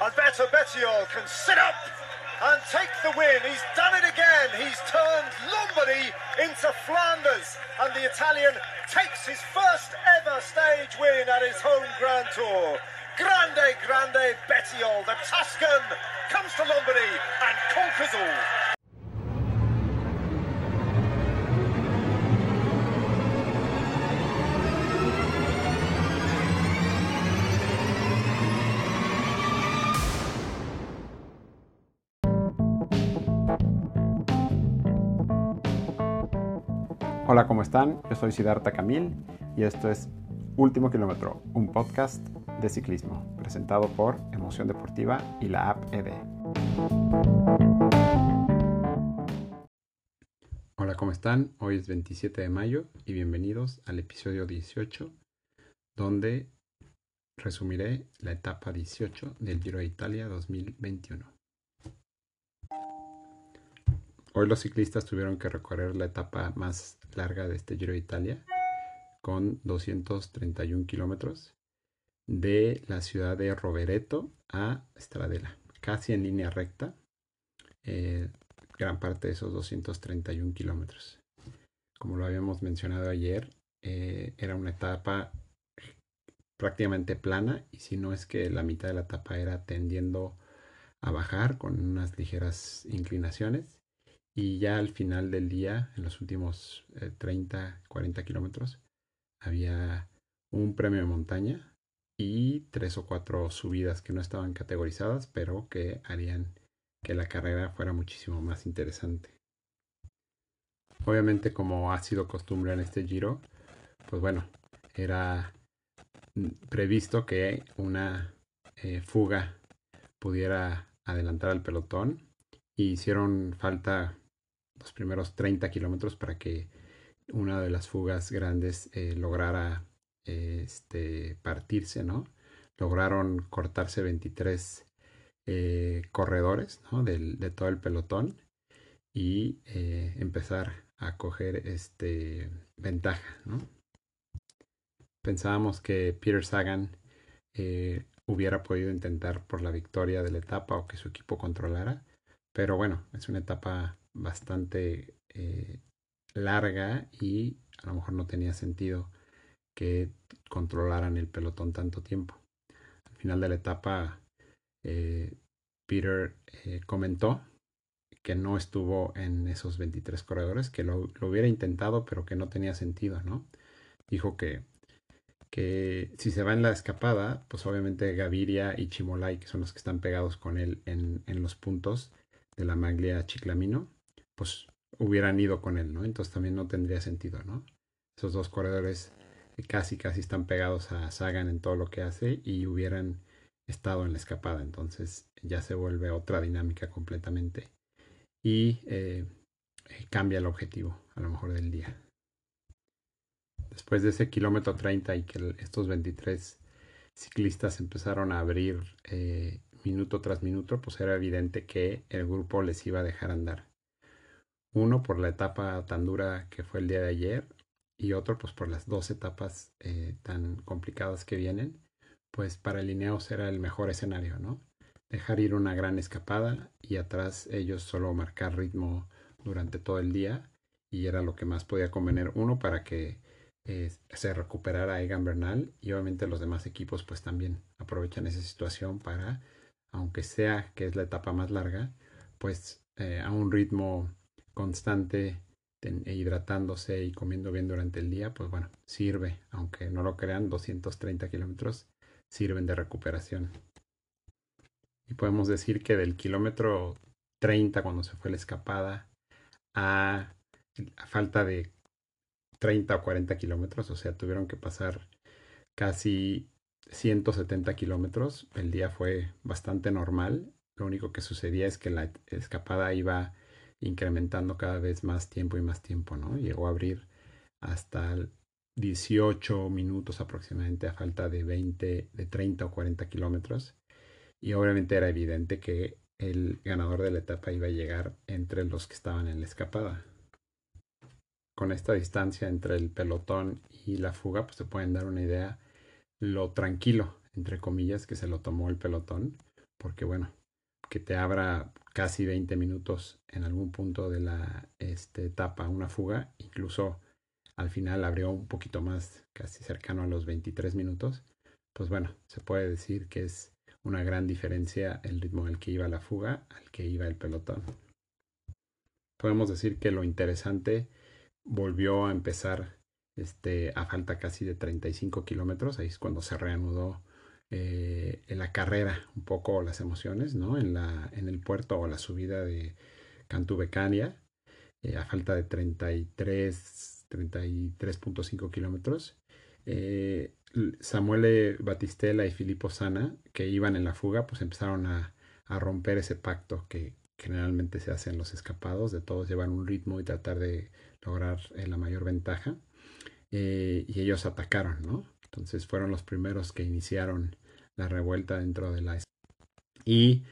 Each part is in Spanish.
Alberto Bettiol can sit up and take the win. He's done it again. He's turned Lombardy into Flanders. And the Italian takes his first ever stage win at his home Grand Tour. Grande, grande Bettiol, the Tuscan, comes to Lombardy and conquers all. Hola, ¿cómo están? Yo soy Siddhartha Camil y esto es Último Kilómetro, un podcast de ciclismo presentado por Emoción Deportiva y la app ED. Hola, ¿cómo están? Hoy es 27 de mayo y bienvenidos al episodio 18 donde resumiré la etapa 18 del Giro de Italia 2021. Hoy los ciclistas tuvieron que recorrer la etapa más larga de este Giro de Italia con 231 kilómetros de la ciudad de Rovereto a Stradella, casi en línea recta, eh, gran parte de esos 231 kilómetros. Como lo habíamos mencionado ayer, eh, era una etapa prácticamente plana y si no es que la mitad de la etapa era tendiendo a bajar con unas ligeras inclinaciones y ya al final del día, en los últimos 30, eh, 40 kilómetros, había un premio de montaña y tres o cuatro subidas que no estaban categorizadas, pero que harían que la carrera fuera muchísimo más interesante. Obviamente, como ha sido costumbre en este giro, pues bueno, era previsto que una eh, fuga pudiera adelantar al pelotón y hicieron falta los primeros 30 kilómetros para que una de las fugas grandes eh, lograra este, partirse, ¿no? Lograron cortarse 23 eh, corredores de todo el pelotón y eh, empezar a coger este, ventaja. Pensábamos que Peter Sagan hubiera podido intentar por la victoria de la etapa o que su equipo controlara, pero bueno, es una etapa bastante eh, larga y a lo mejor no tenía sentido que controlaran el pelotón tanto tiempo. Al final de la etapa, eh, Peter eh, comentó que no estuvo en esos 23 corredores, que lo, hubiera intentado, pero que no tenía sentido, ¿no? Dijo que, que si se va en la escapada, pues obviamente Gaviria y Chimolai, que son los que están pegados con él en, en los puntos de la maglia Chiclamino, pues hubieran ido con él, ¿no? Entonces también no tendría sentido, ¿no? Esos dos corredores casi, casi están pegados a Sagan en todo lo que hace y hubieran estado en la escapada. Entonces ya se vuelve otra dinámica completamente y eh, cambia el objetivo a lo mejor del día. Después de ese kilómetro 30 y que estos 23 ciclistas empezaron a abrir eh, minuto tras minuto, pues era evidente que el grupo les iba a dejar andar. Uno por la etapa tan dura que fue el día de ayer y otro pues por las dos etapas eh, tan complicadas que vienen, pues para Lineos era el mejor escenario, ¿no? Dejar ir una gran escapada y atrás ellos solo marcar ritmo durante todo el día y era lo que más podía convenir uno para que eh, se recuperara Egan Bernal y obviamente los demás equipos pues también aprovechan esa situación para, aunque sea que es la etapa más larga, pues eh, a un ritmo constante e hidratándose y comiendo bien durante el día, pues bueno, sirve, aunque no lo crean, 230 kilómetros sirven de recuperación. Y podemos decir que del kilómetro 30 cuando se fue la escapada a, a falta de 30 o 40 kilómetros, o sea, tuvieron que pasar casi 170 kilómetros. El día fue bastante normal. Lo único que sucedía es que la escapada iba incrementando cada vez más tiempo y más tiempo, ¿no? Llegó a abrir hasta 18 minutos aproximadamente a falta de 20, de 30 o 40 kilómetros. Y obviamente era evidente que el ganador de la etapa iba a llegar entre los que estaban en la escapada. Con esta distancia entre el pelotón y la fuga, pues se pueden dar una idea lo tranquilo, entre comillas, que se lo tomó el pelotón, porque bueno, que te abra casi 20 minutos en algún punto de la este, etapa una fuga, incluso al final abrió un poquito más, casi cercano a los 23 minutos, pues bueno, se puede decir que es una gran diferencia el ritmo al que iba la fuga al que iba el pelotón. Podemos decir que lo interesante volvió a empezar este, a falta casi de 35 kilómetros, ahí es cuando se reanudó eh, en la carrera un poco las emociones, ¿no? En, la, en el puerto o la subida de Cantubecania, eh, a falta de 33, 33.5 kilómetros. Eh, Samuel Batistela y Filippo Sana, que iban en la fuga, pues empezaron a, a romper ese pacto que generalmente se hace en los escapados, de todos llevar un ritmo y tratar de lograr la mayor ventaja. y ellos atacaron, ¿no? Entonces fueron los primeros que iniciaron la revuelta dentro de la... Y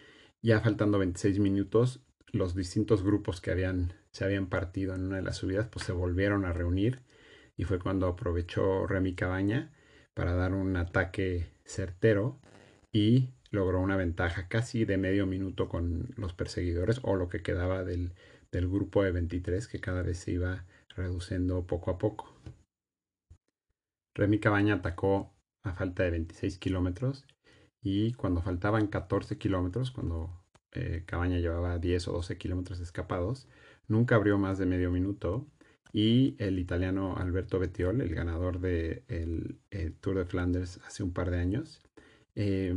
ya faltando 26 minutos, los distintos grupos que habían, se habían partido en una de las subidas, pues se volvieron a reunir y fue cuando aprovechó Remy Cabaña para dar un ataque certero y logró una ventaja casi de medio minuto con los perseguidores o lo que quedaba del, del grupo de 23 que cada vez se iba reduciendo poco a poco. Remy Cabaña atacó a falta de 26 kilómetros y cuando faltaban 14 kilómetros, cuando eh, Cabaña llevaba 10 o 12 kilómetros escapados, nunca abrió más de medio minuto y el italiano Alberto Bettiol, el ganador del de Tour de Flanders hace un par de años, eh,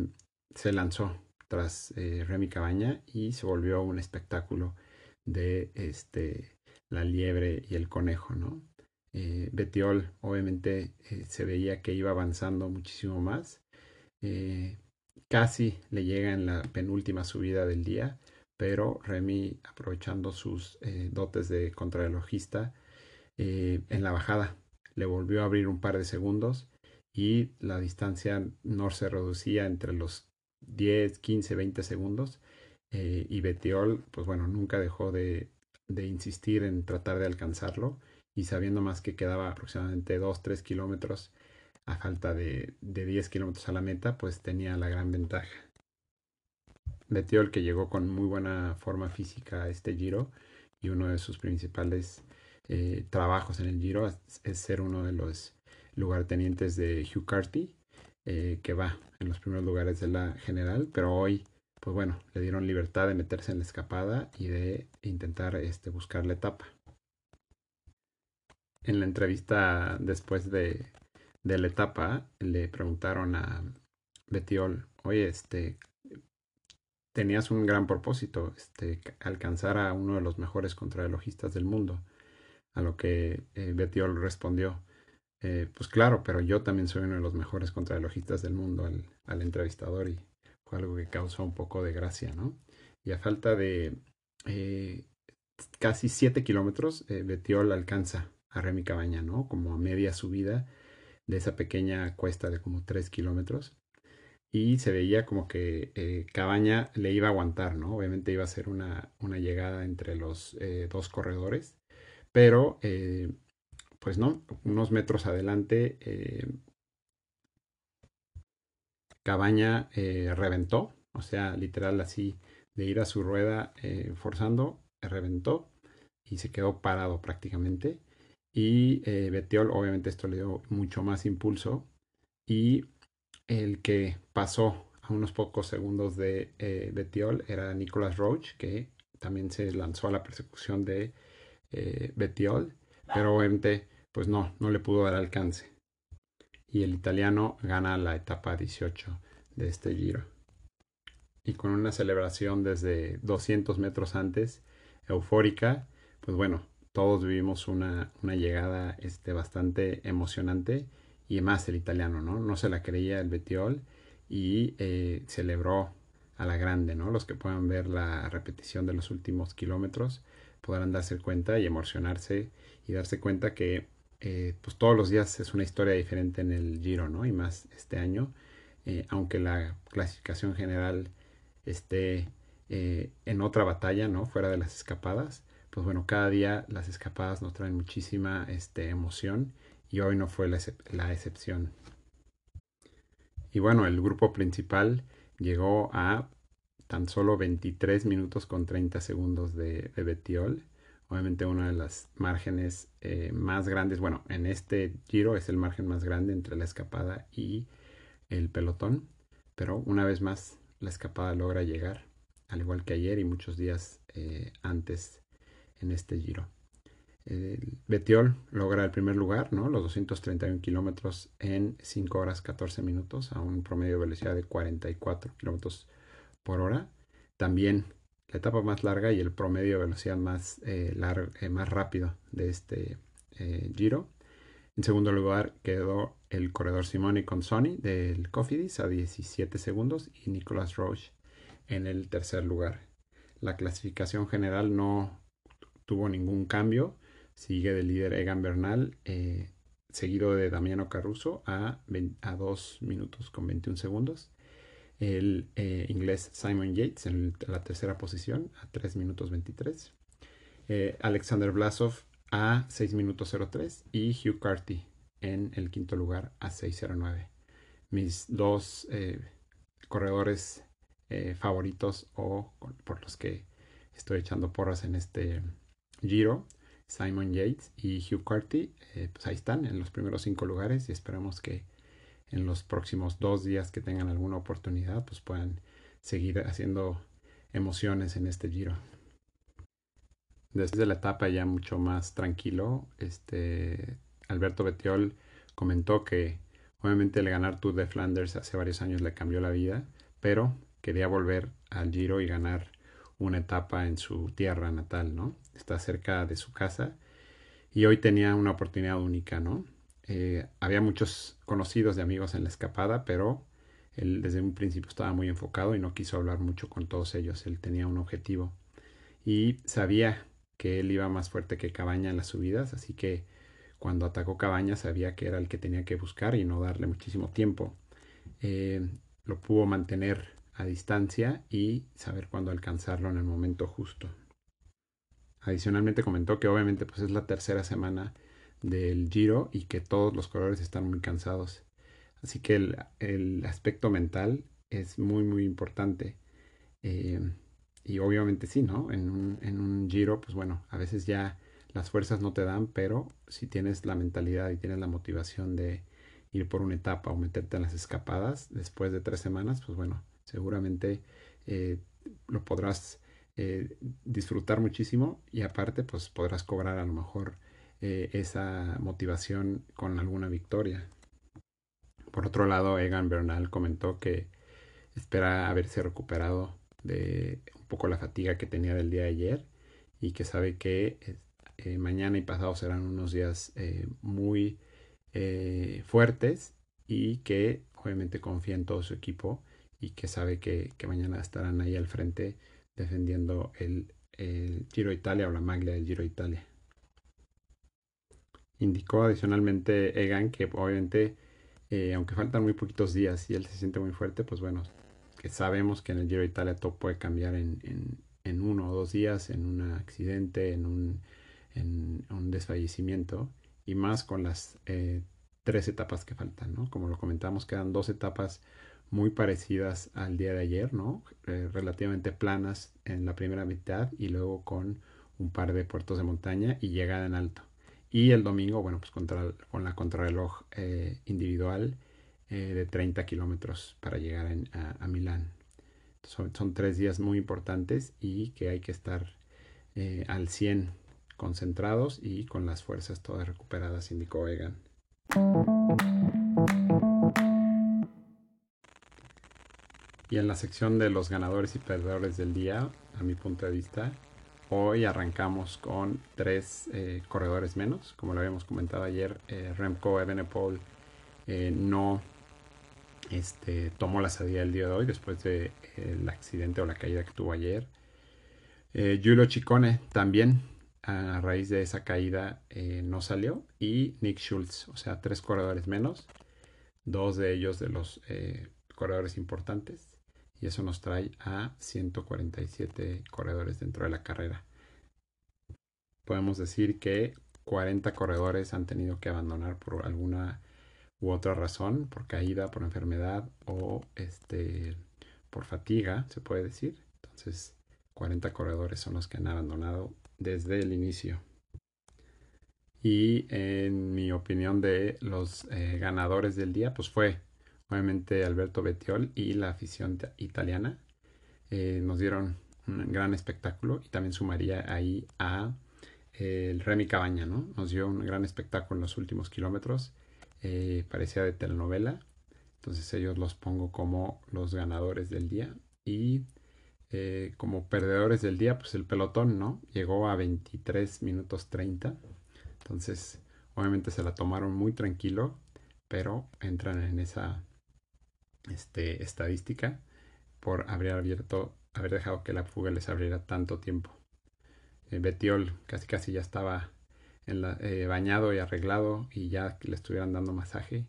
se lanzó tras eh, Remy Cabaña y se volvió un espectáculo de este, la liebre y el conejo, ¿no? Eh, Betiol obviamente eh, se veía que iba avanzando muchísimo más. Eh, casi le llega en la penúltima subida del día, pero Remy aprovechando sus dotes de contrarrelojista en la bajada le volvió a abrir un par de segundos y la distancia no se reducía entre los 10, 15, 20 segundos y Betiol pues bueno nunca dejó de, de insistir en tratar de alcanzarlo y sabiendo más que quedaba aproximadamente 2-3 kilómetros a falta de, de 10 kilómetros a la meta, pues tenía la gran ventaja. Betiol que llegó con muy buena forma física a este giro y uno de sus principales eh, trabajos en el giro es, ser uno de los lugartenientes de Hugh Carty, eh, que va en los primeros lugares de la general, pero hoy, pues bueno, le dieron libertad de meterse en la escapada y de intentar este, buscar la etapa en la entrevista después de, de la etapa, le preguntaron a Betiol, oye, este, tenías un gran propósito, este, alcanzar a uno de los mejores contrarrelojistas del mundo. A lo que eh, Betiol respondió, eh, pues claro, pero yo también soy uno de los mejores contrarrelojistas del mundo al, al, entrevistador y fue algo que causó un poco de gracia, ¿no? Y a falta de eh, casi siete kilómetros, Betiol alcanza a Remy Cabaña, ¿no? Como a media subida de esa pequeña cuesta de como 3 kilómetros. Y se veía como que eh, Cabaña le iba a aguantar, ¿no? Obviamente iba a ser una, una llegada entre los eh, dos corredores. Pero, eh, pues no, unos metros adelante, Cabaña reventó. O sea, literal así, de ir a su rueda forzando, reventó y se quedó parado prácticamente. Y eh, Betiol, obviamente esto le dio mucho más impulso. Y el que pasó a unos pocos segundos de eh, Betiol era Nicolas Roach, que también se lanzó a la persecución de eh, Betiol, pero obviamente pues no, no le pudo dar alcance. Y el italiano gana la etapa 18 de este giro. Y con una celebración desde 200 metros antes, eufórica, pues bueno, todos vivimos una, llegada este, bastante emocionante y más el italiano, ¿no? No se la creía el Betiol y eh, celebró a la grande, ¿no? Los que puedan ver la repetición de los últimos kilómetros podrán darse cuenta y emocionarse y darse cuenta que eh, pues todos los días es una historia diferente en el Giro, ¿no? Y más este año, eh, aunque la clasificación general esté en otra batalla, ¿no? Fuera de las escapadas, pues bueno, cada día las escapadas nos traen muchísima este, emoción y hoy no fue la, excepción. Y bueno, el grupo principal llegó a tan solo 23 minutos con 30 segundos de, de Betiol. Obviamente una de las márgenes eh, más grandes, bueno, en este giro es el margen más grande entre la escapada y el pelotón, pero una vez más la escapada logra llegar, al igual que ayer y muchos días eh, antes en este giro. El Betiol logra el primer lugar, ¿no? los 231 kilómetros en 5 horas 14 minutos a un promedio de velocidad de 44 kilómetros por hora. También la etapa más larga y el promedio de velocidad más, eh, eh, más rápido de este eh, Giro. En segundo lugar quedó el corredor Simone Consoni del Cofidis a 17 segundos y Nicolas Roche en el tercer lugar. La clasificación general no tuvo ningún cambio. Sigue del líder Egan Bernal, seguido de Damiano Caruso a, a 2 minutos con 21 segundos el eh, inglés Simon Yates en la tercera posición a 3 minutos 23. Eh, Alexander Blasov a 6 minutos 03 y Hugh Carty en el quinto lugar a 6.09. Mis dos eh, corredores favoritos o por los que estoy echando porras en este giro, Simon Yates y Hugh Carty, pues ahí están en los primeros cinco lugares y esperamos que en los próximos dos días que tengan alguna oportunidad, pues puedan seguir haciendo emociones en este giro. Desde la etapa ya mucho más tranquilo, este Alberto Betiol comentó que obviamente el ganar Tour de Flanders hace varios años le cambió la vida, pero quería volver al giro y ganar una etapa en su tierra natal, ¿no? Está cerca de su casa y hoy tenía una oportunidad única, ¿no? Eh, había muchos conocidos de amigos en la escapada, pero él desde un principio estaba muy enfocado y no quiso hablar mucho con todos ellos. Él tenía un objetivo y sabía que él iba más fuerte que Cabaña en las subidas, así que cuando atacó Cabaña sabía que era el que tenía que buscar y no darle muchísimo tiempo. Eh, lo pudo mantener a distancia y saber cuándo alcanzarlo en el momento justo. Adicionalmente comentó que obviamente pues es la tercera semana del Giro y que todos los corredores están muy cansados. Así que el, aspecto mental es muy, muy importante. Eh, y obviamente sí, ¿no? En un, en un Giro, pues bueno, a veces ya las fuerzas no te dan, pero si tienes la mentalidad y tienes la motivación de ir por una etapa o meterte en las escapadas después de tres semanas, pues bueno, seguramente eh, lo podrás eh, disfrutar muchísimo y aparte pues podrás cobrar a lo mejor eh, esa motivación con alguna victoria. Por otro lado, Egan Bernal comentó que espera haberse recuperado de un poco la fatiga que tenía del día de ayer y que sabe que mañana y pasado serán unos días muy fuertes y que obviamente confía en todo su equipo y que sabe que, mañana estarán ahí al frente defendiendo el, el Giro Italia o la maglia del Giro Italia. Indicó adicionalmente Egan que obviamente, eh, aunque faltan muy poquitos días y él se siente muy fuerte, pues bueno, que sabemos que en el Giro Italia todo puede cambiar en, en, uno o dos días, en un accidente, en un, en un desfallecimiento, y más con las eh, tres etapas que faltan, ¿no? Como lo comentamos, quedan dos etapas muy parecidas al día de ayer, ¿no? Eh, relativamente planas en la primera mitad y luego con un par de puertos de montaña y llegada en alto. Y el domingo, bueno, pues contra, con la contrarreloj eh, individual eh, de 30 kilómetros para llegar a, Milán. Son, son, tres días muy importantes y que hay que estar al 100 concentrados y con las fuerzas todas recuperadas, indicó Egan. Y en la sección de los ganadores y perdedores del día, a mi punto de vista, Hoy arrancamos con tres eh, corredores menos. Como lo habíamos comentado ayer, eh, Remco Evenepoel eh, no este, tomó la salida el día de hoy después del accidente o la caída que tuvo ayer. Giulio Ciccone también a raíz de esa caída no salió. Y Nick Schultz, o sea, tres corredores menos. Dos de ellos de los corredores importantes y eso nos trae a 147 corredores dentro de la carrera. Podemos decir que 40 corredores han tenido que abandonar por alguna u otra razón, por caída, por enfermedad o este por fatiga, se puede decir. Entonces, 40 corredores son los que han abandonado desde el inicio. Y en mi opinión de los eh, ganadores del día, pues fue obviamente Alberto Bettiol y la afición italiana. Eh, nos dieron un gran espectáculo y también sumaría ahí a eh, el Remy Cabaña, ¿no? Nos dio un gran espectáculo en los últimos kilómetros. parecía de telenovela. Entonces ellos los pongo como los ganadores del día. Y como perdedores del día, pues el pelotón, ¿no? Llegó a 23 minutos 30 entonces, obviamente se la tomaron muy tranquilo, pero entran en esa este, estadística por haber abierto, haber dejado que la fuga les abriera tanto tiempo. Eh, Betiol casi casi ya estaba eh, bañado y arreglado y ya le estuvieran dando masaje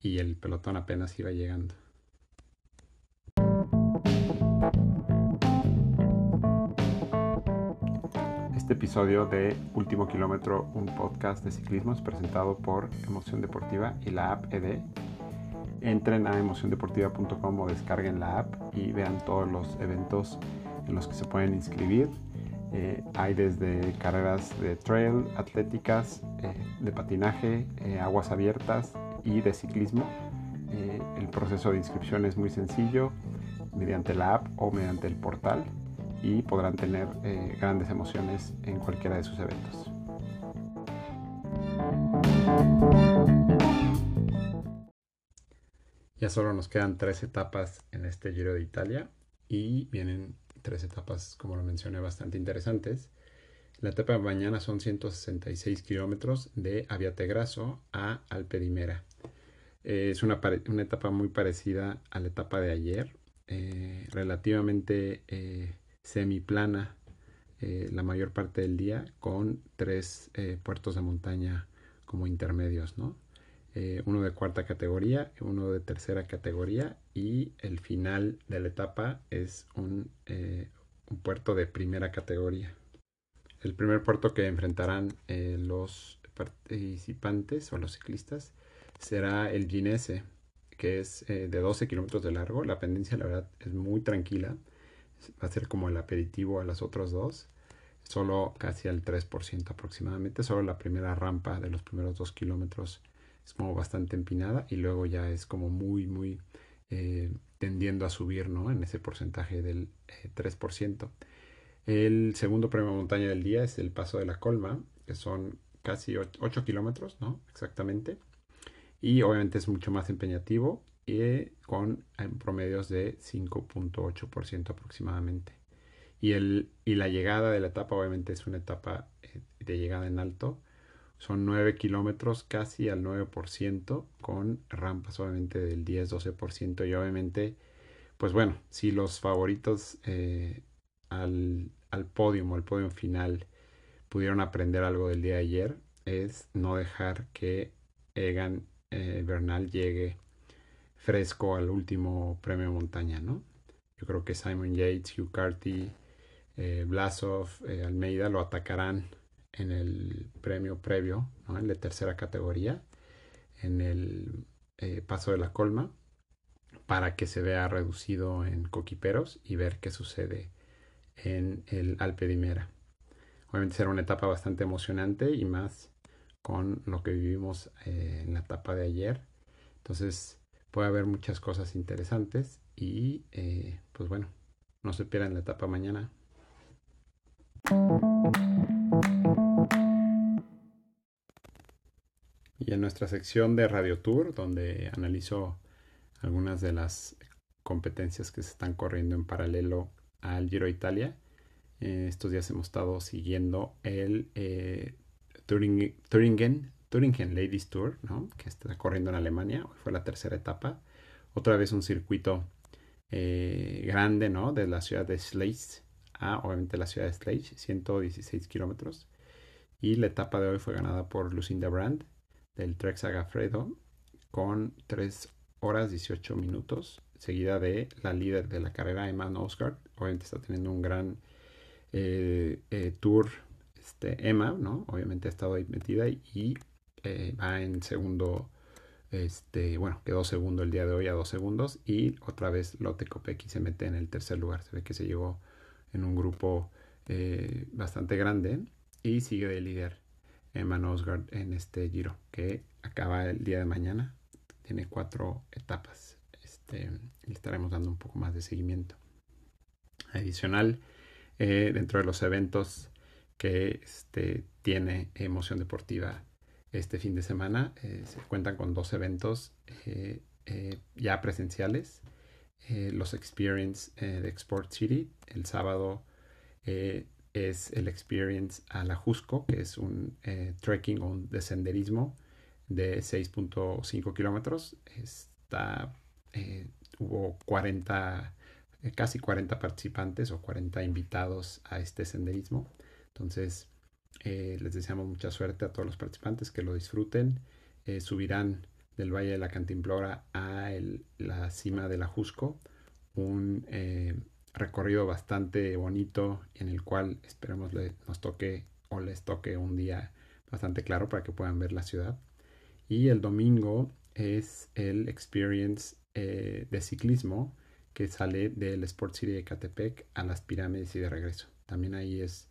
y el pelotón apenas iba llegando. Este episodio de Último Kilómetro, un podcast de ciclismo, es presentado por Emoción Deportiva y la app ED. Entren a emociondeportiva.com o descarguen la app y vean todos los eventos en los que se pueden inscribir. Eh, hay desde carreras de trail, atléticas, eh, de patinaje, eh, aguas abiertas y de ciclismo. el proceso de inscripción es muy sencillo mediante la app o mediante el portal y podrán tener grandes emociones en cualquiera de sus eventos. Ya solo nos quedan tres etapas en este Giro de Italia y vienen tres etapas, como lo mencioné, bastante interesantes. La etapa de mañana son 166 kilómetros de Aviategraso a Alpedimera. Eh, es una, una, etapa muy parecida a la etapa de ayer, eh, relativamente semiplana eh, la mayor parte del día con tres eh, puertos de montaña como intermedios, ¿no? Eh, uno de cuarta categoría, uno de tercera categoría y el final de la etapa es un, un puerto de primera categoría. El primer puerto que enfrentarán los participantes o los ciclistas será el Ginese, que es de 12 kilómetros de largo. La pendencia, la verdad, es muy tranquila va a ser como el aperitivo a las otras dos, solo casi al 3% aproximadamente, solo la primera rampa de los primeros dos kilómetros es como bastante empinada y luego ya es como muy, muy eh, tendiendo a subir, ¿no? En ese porcentaje del 3%. Eh, el segundo premio montaña del día es el Paso de la Colma, que son casi 8 kilómetros, ¿no? Exactamente. Y obviamente es mucho más empeñativo y con promedios de 5.8% aproximadamente. Y, el, y la llegada de la etapa obviamente es una etapa eh, de llegada en alto. Son 9 kilómetros casi al 9% con rampas obviamente del 10-12% y obviamente pues bueno, si los favoritos eh, al, al podio, al podio final pudieron aprender algo del día de ayer es no dejar que Egan eh, Bernal llegue fresco al último premio montaña, ¿no? Yo creo que Simon Yates, Hugh Carty, eh, Blasov, Almeida lo atacarán en el premio previo, ¿no? En la tercera categoría, en el eh, paso de la colma, para que se vea reducido en coquiperos y ver qué sucede en el Alpe Dimera. Obviamente será una etapa bastante emocionante y más con lo que vivimos en la etapa de ayer. Entonces, puede haber muchas cosas interesantes y eh, pues bueno, no se pierdan la etapa mañana. Y en nuestra sección de Radio Tour, donde analizo algunas de las competencias que se están corriendo en paralelo al Giro Italia, eh, estos días hemos estado siguiendo el eh, Turingen Ladies Tour, ¿no? que está corriendo en Alemania, hoy fue la tercera etapa. Otra vez un circuito eh, grande ¿no? de la ciudad de Schleiz a obviamente la ciudad de Schleiz, 116 kilómetros. Y la etapa de hoy fue ganada por Lucinda Brand del Trek Sagafredo con 3 horas 18 minutos, seguida de la líder de la carrera, Emma Nosgard. Obviamente está teniendo un gran eh, eh, tour este, Emma, ¿no? Obviamente ha estado ahí metida y eh, va en segundo este, bueno, quedó segundo el día de hoy a dos segundos y otra vez Lotte Kopecky se mete en el tercer lugar. Se ve que se llegó en un grupo bastante grande y sigue de líder Emma Osgard en este giro que acaba el día de mañana. Tiene cuatro etapas. Este, estaremos dando un poco más de seguimiento. Adicional, eh, dentro de los eventos que este, tiene Emoción Deportiva este fin de semana. Eh, se cuentan con dos eventos eh, ya presenciales. los Experience de Export City. El sábado es el Experience a la Jusco, que es un trekking o un descenderismo de 6.5 kilómetros. Está, hubo 40, casi 40 participantes o 40 invitados a este senderismo. Entonces, eh, les deseamos mucha suerte a todos los participantes, que lo disfruten. Eh, subirán del Valle de la Cantimplora a la cima de la Jusco, un eh, recorrido bastante bonito en el cual esperemos nos toque o les toque un día bastante claro para que puedan ver la ciudad. Y el domingo es el experience de ciclismo que sale del Sport City de Catepec a las pirámides y de regreso. También ahí es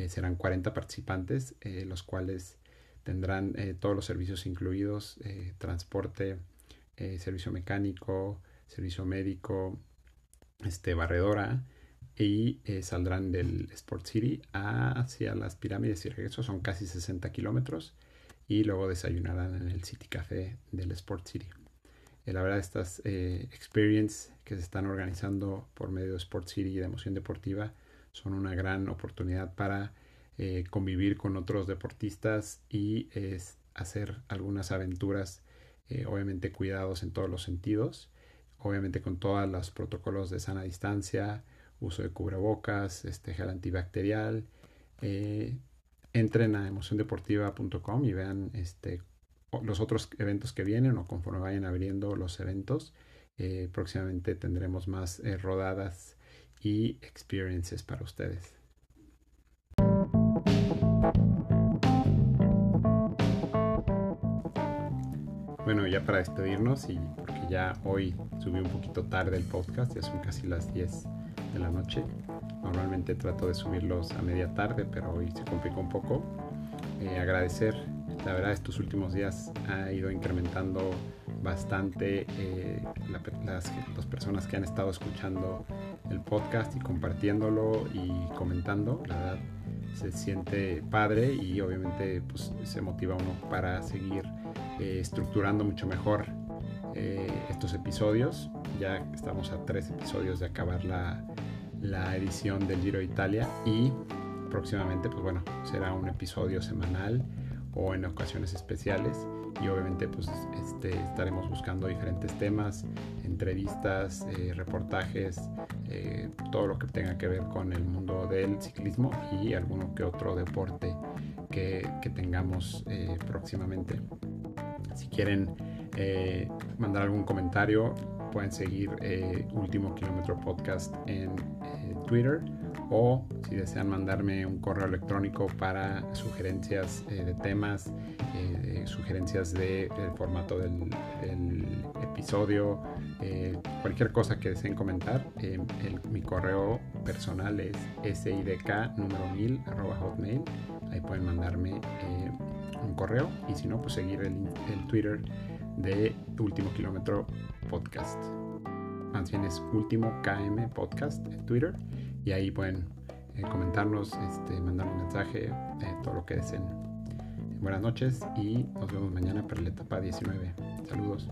eh, serán 40 participantes, eh, los cuales tendrán eh, todos los servicios incluidos, transporte, servicio mecánico, servicio médico, este, barredora, y saldrán del Sport City hacia las pirámides y regreso, son casi 60 kilómetros, y luego desayunarán en el City Café del Sport City. la verdad, estas experience que se están organizando por medio de Sport City y de Emoción Deportiva son una gran oportunidad para eh, convivir con otros deportistas y hacer algunas aventuras, eh, obviamente cuidados en todos los sentidos, obviamente con todos los protocolos de sana distancia, uso de cubrebocas, este gel antibacterial. Eh, entren a emociondeportiva.com y vean este, los otros eventos que vienen o conforme vayan abriendo los eventos. próximamente tendremos más rodadas y experiences para ustedes. Bueno, ya para despedirnos y ya hoy subí un poquito tarde el podcast, ya son casi las 10 de la noche. Normalmente trato de subirlos a media tarde, pero hoy se complicó un poco. Eh, agradecer, la verdad estos últimos días ha ido incrementando bastante eh, las, las personas que han estado escuchando el podcast y compartiéndolo y comentando. La verdad se siente padre y obviamente pues, se motiva uno para seguir eh, estructurando mucho mejor eh, estos episodios. Ya estamos a tres episodios de acabar la, la edición del Giro de Italia y próximamente pues bueno será un episodio semanal o en ocasiones especiales y obviamente pues este, estaremos buscando diferentes temas, entrevistas, eh, reportajes, eh, todo lo que tenga que ver con el mundo del ciclismo y alguno que otro deporte que, tengamos eh, próximamente. Si quieren mandar algún comentario, pueden seguir Último Kilómetro Podcast en Twitter o si desean mandarme un correo electrónico para sugerencias eh, de temas, eh, sugerencias de, formato del, episodio, eh, cualquier cosa que deseen comentar, mi correo personal es sidk número 1000 hotmail. Ahí pueden mandarme un correo y si no, pues seguir el, el Twitter de Último Kilómetro Podcast. Más bien es Último KM Podcast en Twitter. Y ahí pueden eh, comentarnos, este, un mensaje, eh, todo lo que deseen. Buenas noches y nos vemos mañana para la etapa 19. Saludos.